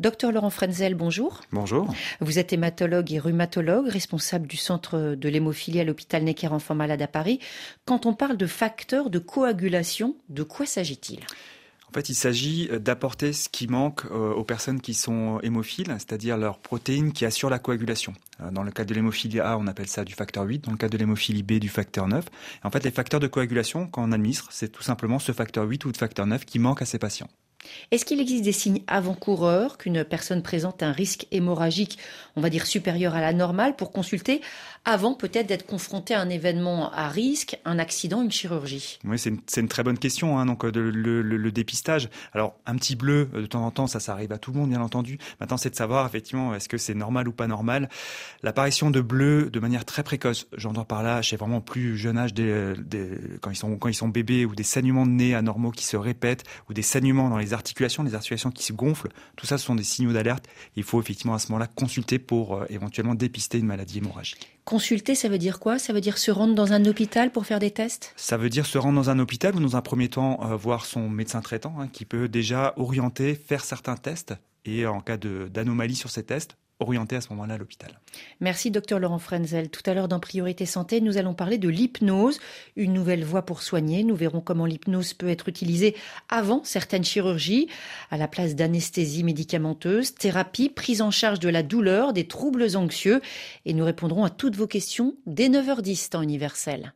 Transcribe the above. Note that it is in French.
Docteur Laurent Frenzel, bonjour. Bonjour. Vous êtes hématologue et rhumatologue, responsable du centre de l'hémophilie à l'hôpital Necker Enfants Malades à Paris. Quand on parle de facteurs de coagulation, de quoi s'agit-il? En fait, il s'agit d'apporter ce qui manque euh, aux personnes qui sont hémophiles, c'est-à-dire leurs protéines qui assurent la coagulation. Euh, dans le cas de l'hémophilie A, on appelle ça du facteur 8, dans le cas de l'hémophilie B, du facteur 9. en fait, les facteurs de coagulation, quand on administre, c'est tout simplement ce facteur 8 ou de facteur 9 qui manque à ces patients. Est-ce qu'il existe des signes avant-coureurs qu'une personne présente un risque hémorragique, on va dire supérieur à la normale, pour consulter avant peut-être d'être confronté à un événement à risque, un accident, une chirurgie? Oui, c'est une, très bonne question. Hein, donc euh, le, dépistage. Alors un petit bleu euh, de temps en temps, ça, ça arrive à tout le monde, bien entendu. Maintenant, c'est de savoir effectivement est-ce que c'est normal ou pas normal. L'apparition de bleu de manière très précoce, j'entends par là chez vraiment plus jeune âge, sont quand ils sont bébés, ou des saignements de nez anormaux qui se répètent, ou des saignements dans les articulations, les articulations qui se gonflent, tout ça ce sont des signaux d'alerte. Il faut effectivement à ce moment-là consulter pour euh, éventuellement dépister une maladie hémorragique. Consulter, ça veut dire quoi? Ça veut dire se rendre dans un hôpital pour faire des tests? Ça veut dire se rendre dans un hôpital ou dans un premier temps euh, voir son médecin traitant hein, qui peut déjà orienter, faire certains tests et en cas d'anomalie sur ces tests, orienté à ce moment-là à l'hôpital. Merci docteur Laurent Frenzel. Tout à l'heure dans Priorité Santé, nous allons parler de l'hypnose, une nouvelle voie pour soigner. Nous verrons comment l'hypnose peut être utilisée avant certaines chirurgies, à la place d'anesthésie médicamenteuse, thérapie, prise en charge de la douleur, des troubles anxieux. Et nous répondrons à toutes vos questions dès 9h10 temps universel.